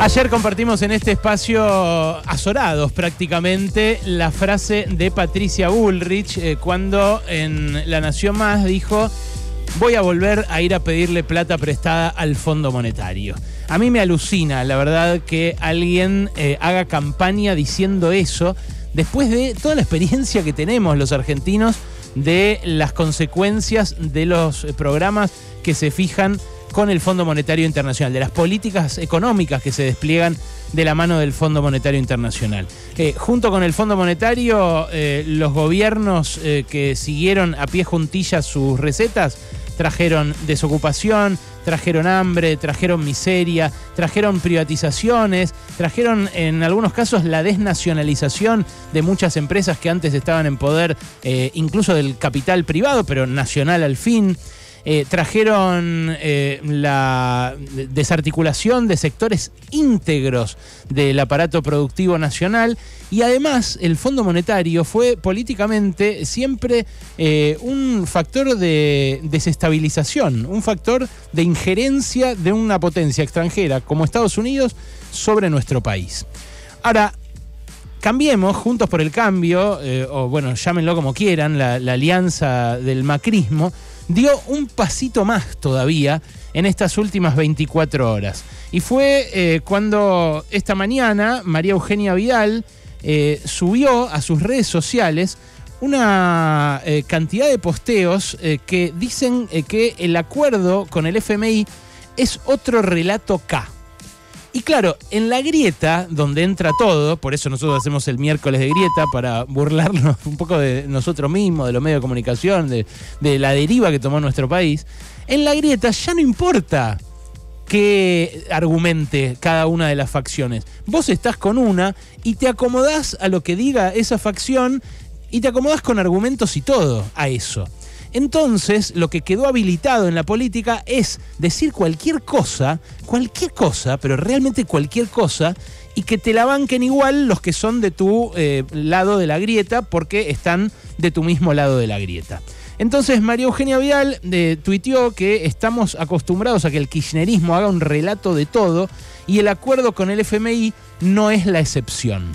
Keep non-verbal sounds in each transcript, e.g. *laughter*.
Ayer compartimos en este espacio azorados prácticamente la frase de Patricia Bullrich eh, cuando en La Nación Más dijo voy a volver a ir a pedirle plata prestada al Fondo Monetario. A mí me alucina, la verdad, que alguien eh, haga campaña diciendo eso después de toda la experiencia que tenemos los argentinos de las consecuencias de los programas que se fijan con el Fondo Monetario Internacional, de las políticas económicas que se despliegan de la mano del Fondo Monetario Internacional. Eh, junto con el Fondo Monetario, eh, los gobiernos eh, que siguieron a pie juntillas sus recetas trajeron desocupación, trajeron hambre, trajeron miseria, trajeron privatizaciones, trajeron en algunos casos la desnacionalización de muchas empresas que antes estaban en poder incluso del capital privado, pero nacional al fin. Eh, trajeron eh, la desarticulación de sectores íntegros del aparato productivo nacional y además el Fondo Monetario fue políticamente siempre eh, un factor de desestabilización, un factor de injerencia de una potencia extranjera como Estados Unidos sobre nuestro país. Ahora, Cambiemos, Juntos por el Cambio, o bueno, llámenlo como quieran, la alianza del macrismo, dio un pasito más todavía en estas últimas 24 horas. Y fue eh, cuando esta mañana María Eugenia Vidal eh, subió a sus redes sociales una eh, cantidad de posteos que dicen que el acuerdo con el FMI es otro relato K. Y claro, en la grieta, donde entra todo, por eso nosotros hacemos el miércoles de grieta, para burlarnos *laughs* un poco de nosotros mismos, de los medios de comunicación, de, la deriva que tomó nuestro país, en la grieta ya no importa qué argumente cada una de las facciones. Vos estás con una y te acomodás a lo que diga esa facción y te acomodás con argumentos y todo a eso. Entonces, lo que quedó habilitado en la política es decir cualquier cosa, cualquier cosa, pero realmente cualquier cosa, y que te la banquen igual los que son de tu eh, lado de la grieta, porque están de tu mismo lado de la grieta. Entonces María Eugenia Vidal eh, tuiteó que estamos acostumbrados a que el kirchnerismo haga un relato de todo y el acuerdo con el FMI no es la excepción.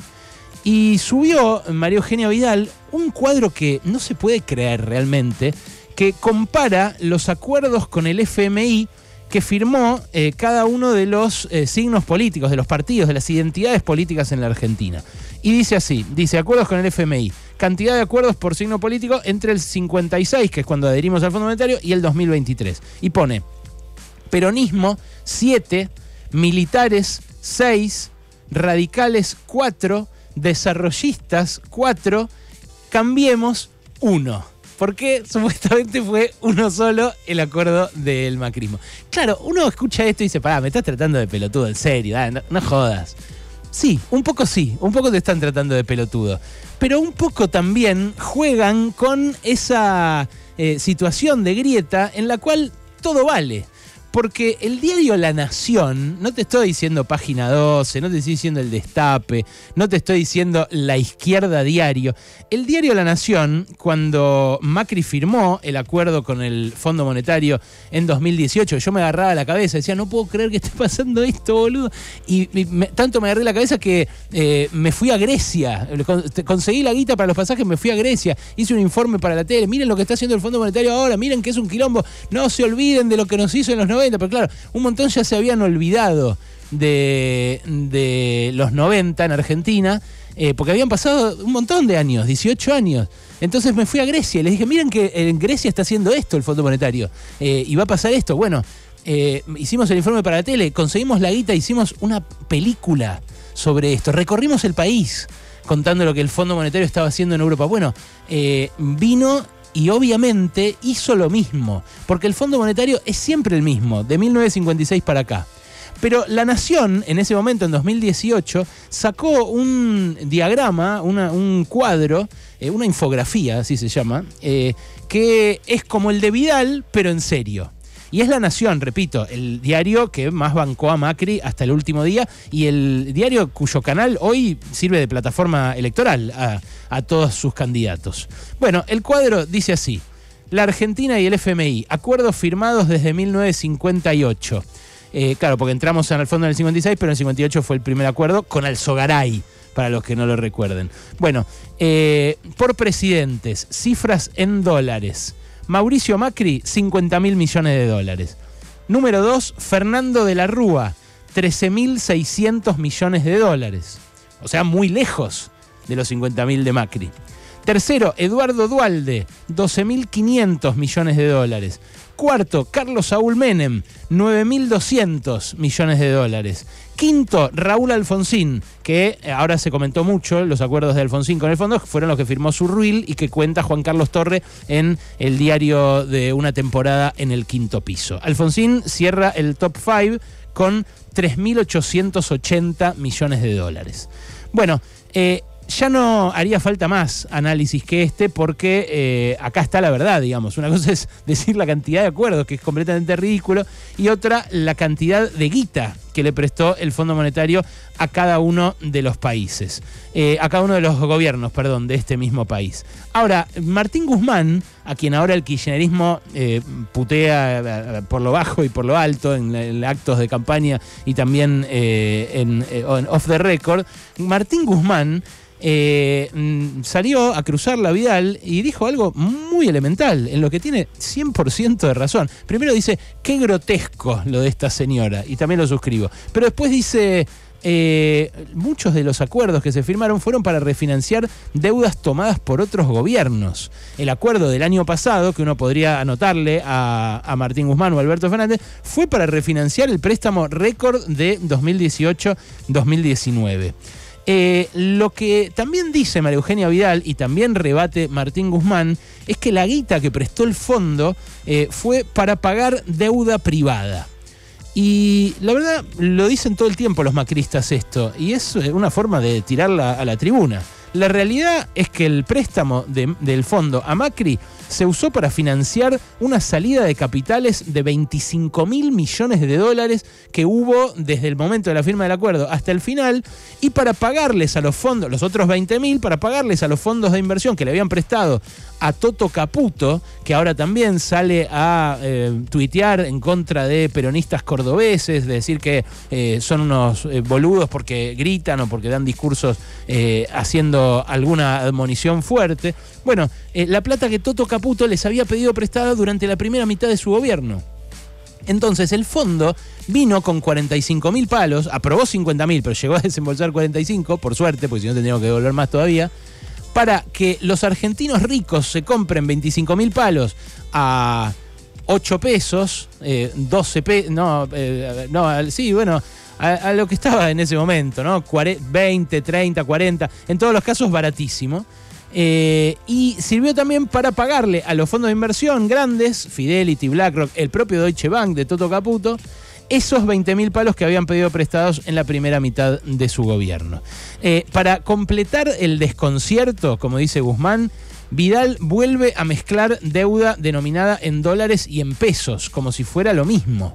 Y subió María Eugenia Vidal un cuadro que no se puede creer realmente, que compara los acuerdos con el FMI que firmó eh, cada uno de los eh, signos políticos, de los partidos, de las identidades políticas en la Argentina. Y dice así, dice acuerdos con el FMI, cantidad de acuerdos por signo político entre el 56, que es cuando adherimos al Fondo Monetario, y el 2023. Y pone, peronismo 7, militares 6, radicales 4, desarrollistas 4, cambiemos 1. Porque *laughs* supuestamente fue uno solo el acuerdo del macrismo. Claro, uno escucha esto y dice, pará, me estás tratando de pelotudo, en serio, no, jodas. Sí, un poco sí, un poco te están tratando de pelotudo. Pero un poco también juegan con esa eh, situación de grieta en la cual todo vale. Porque el diario La Nación, no te estoy diciendo página 12, no te estoy diciendo el destape, no te estoy diciendo la izquierda diario. El diario La Nación, cuando Macri firmó el acuerdo con el Fondo Monetario en 2018, yo me agarraba la cabeza, decía, no puedo creer que esté pasando esto, boludo. Y, tanto me agarré la cabeza que eh, me fui a Grecia, conseguí la guita para los pasajes, me fui a Grecia, hice un informe para la tele, miren lo que está haciendo el Fondo Monetario ahora, miren que es un quilombo, no se olviden de lo que nos hizo en los 90 pero claro, un montón ya se habían olvidado de, los 90 en Argentina, eh, porque habían pasado un montón de años, 18 años. Entonces me fui a Grecia y les dije, miren que en Grecia está haciendo esto el Fondo Monetario, eh, y va a pasar esto. Bueno, eh, hicimos el informe para la tele, conseguimos la guita, hicimos una película sobre esto, recorrimos el país contando lo que el Fondo Monetario estaba haciendo en Europa. Bueno, vino y obviamente hizo lo mismo, porque el Fondo Monetario es siempre el mismo, de 1956 para acá. Pero la Nación, en ese momento, en 2018, sacó un diagrama, un cuadro, eh, una infografía, así se llama, eh, que es como el de Vidal, pero en serio. Y es La Nación, repito, el diario que más bancó a Macri hasta el último día y el diario cuyo canal hoy sirve de plataforma electoral a, todos sus candidatos. Bueno, el cuadro dice así. La Argentina y el FMI, acuerdos firmados desde 1958. Eh, claro, porque entramos en el fondo en el 56, pero en el 58 fue el primer acuerdo con Alzogaray, para los que no lo recuerden. Bueno, eh, por presidentes, cifras en dólares. Mauricio Macri, 50 mil millones de dólares. Número 2, Fernando de la Rúa, 13.600 millones de dólares. O sea, muy lejos de los 50.000 de Macri. Tercero, Eduardo Dualde, 12.500 millones de dólares. Cuarto, Carlos Saúl Menem, 9.200 millones de dólares. Quinto, Raúl Alfonsín, que eh, ahora se comentó mucho, los acuerdos de Alfonsín con el fondo fueron los que firmó su ruil y que cuenta Juan Carlos Torre en el diario de una temporada en el quinto piso. Alfonsín cierra el top 5 con 3.880 millones de dólares. Bueno, eh, ya no haría falta más análisis que este porque eh, acá está la verdad, digamos. Una cosa *laughs* es decir la cantidad de acuerdos, que es completamente ridículo, y otra la cantidad de guita que le prestó el Fondo Monetario a cada uno de los países, eh, a cada uno de los gobiernos, perdón, de este mismo país. Ahora, Martín Guzmán, a quien ahora el kirchnerismo eh, putea por lo bajo y por lo alto en, actos de campaña y también en off the record, Martín Guzmán eh, mm, salió a cruzar la Vidal y dijo algo muy elemental, en lo que tiene 100% de razón. Primero dice, qué grotesco lo de esta señora, y también lo suscribo. Pero después dice, eh, muchos de los acuerdos que se firmaron fueron para refinanciar deudas tomadas por otros gobiernos. El acuerdo del año pasado, que uno podría anotarle a, a Martín Guzmán o Alberto Fernández, fue para refinanciar el préstamo récord de 2018-2019. Eh, lo que también dice María Eugenia Vidal y también rebate Martín Guzmán es que la guita que prestó el fondo eh, fue para pagar deuda privada. Y la verdad, lo dicen todo el tiempo los macristas esto, y es una forma de tirarla a la tribuna. La realidad es que el préstamo del fondo a Macri se usó para financiar una salida de capitales de 25 mil millones de dólares que hubo desde el momento de la firma del acuerdo hasta el final y para pagarles a los fondos, los otros 20 mil, para pagarles a los fondos de inversión que le habían prestado a Toto Caputo, que ahora también sale a eh, tuitear en contra de peronistas cordobeses, de decir que eh, son unos eh, boludos porque gritan o porque dan discursos haciendo alguna admonición fuerte. Bueno, la plata que Toto Caputo les había pedido prestada durante la primera mitad de su gobierno. Entonces el fondo vino con 45 mil palos, aprobó 50 mil, pero llegó a desembolsar 45, por suerte, porque si no tendríamos que devolver más todavía para que los argentinos ricos se compren 25 mil palos a 8 pesos, 12 pesos, no, eh, no, sí, bueno, a, lo que estaba en ese momento, ¿no? 20, 30, 40, en todos los casos baratísimo. Eh, y sirvió también para pagarle a los fondos de inversión grandes, Fidelity, BlackRock, el propio Deutsche Bank de Toto Caputo, esos 20.000 palos que habían pedido prestados en la primera mitad de su gobierno. Eh, para completar el desconcierto, como dice Guzmán, Vidal vuelve a mezclar deuda denominada en dólares y en pesos, como si fuera lo mismo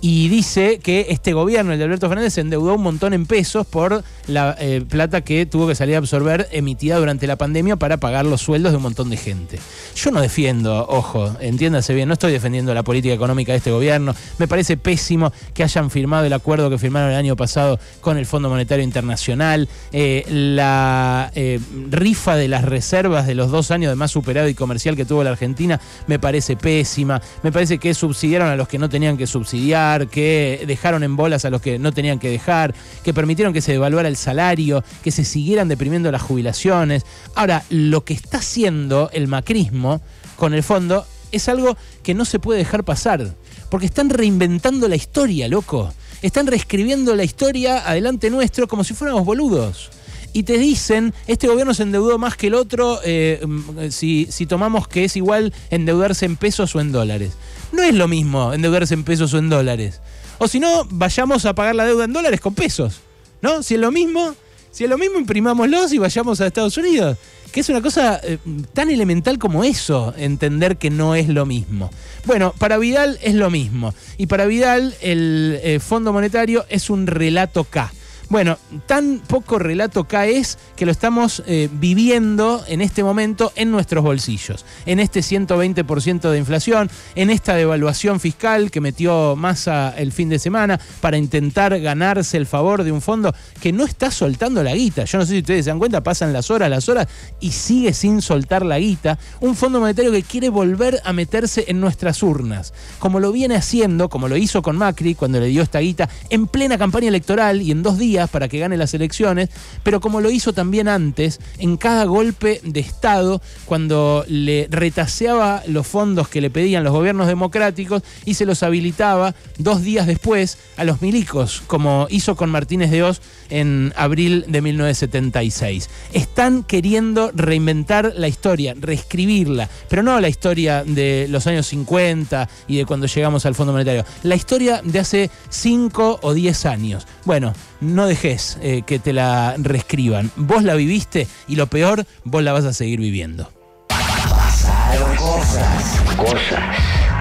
y dice que este gobierno, el de Alberto Fernández, se endeudó un montón en pesos por la eh, plata que tuvo que salir a absorber emitida durante la pandemia para pagar los sueldos de un montón de gente. Yo no defiendo, ojo, entiéndase bien, no estoy defendiendo la política económica de este gobierno. Me parece pésimo que hayan firmado el acuerdo que firmaron el año pasado con el Fondo Monetario Internacional. Eh, la eh, rifa de las reservas de los dos años de más superado y comercial que tuvo la Argentina me parece pésima. Me parece que subsidiaron a los que no tenían que subsidiar que dejaron en bolas a los que no tenían que dejar, que permitieron que se devaluara el salario, que se siguieran deprimiendo las jubilaciones. Ahora, lo que está haciendo el macrismo con el fondo es algo que no se puede dejar pasar, porque están reinventando la historia, loco. Están reescribiendo la historia adelante nuestro como si fuéramos boludos y te dicen, este gobierno se endeudó más que el otro eh, mm, si, si, tomamos que es igual endeudarse en pesos o en dólares. No es lo mismo endeudarse en pesos o en dólares. O si no, vayamos a pagar la deuda en dólares con pesos. ¿No? Si es lo mismo, si es lo mismo, imprimámoslos y vayamos a Estados Unidos. Que es una cosa eh, tan elemental como eso, entender que no es lo mismo. Bueno, para Vidal es lo mismo. Y para Vidal el eh, Fondo Monetario es un relato K Bueno, tan poco relato es que lo estamos eh, viviendo en este momento en nuestros bolsillos, en este 120% de inflación, en esta devaluación fiscal que metió Massa el fin de semana para intentar ganarse el favor de un fondo que no está soltando la guita. Yo no sé si ustedes se dan cuenta, pasan las horas, las horas y sigue sin soltar la guita. Un fondo monetario que quiere volver a meterse en nuestras urnas, como lo viene haciendo, como lo hizo con Macri cuando le dio esta guita en plena campaña electoral y en dos días para que gane las elecciones, pero como lo hizo también antes, en cada golpe de Estado, cuando le retaseaba los fondos que le pedían los gobiernos democráticos y se los habilitaba dos días después a los milicos, como hizo con Martínez de Oz en abril de 1976. Están queriendo reinventar la historia, reescribirla, pero no la historia de los años 50 y de cuando llegamos al Fondo Monetario, la historia de hace 5 o 10 años. Bueno, no dejes eh, que te la reescriban. Vos la viviste y lo peor, vos la vas a seguir viviendo. Pasaron cosas. Cosas.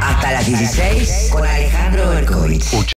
Hasta las 16 con Alejandro Berkovich.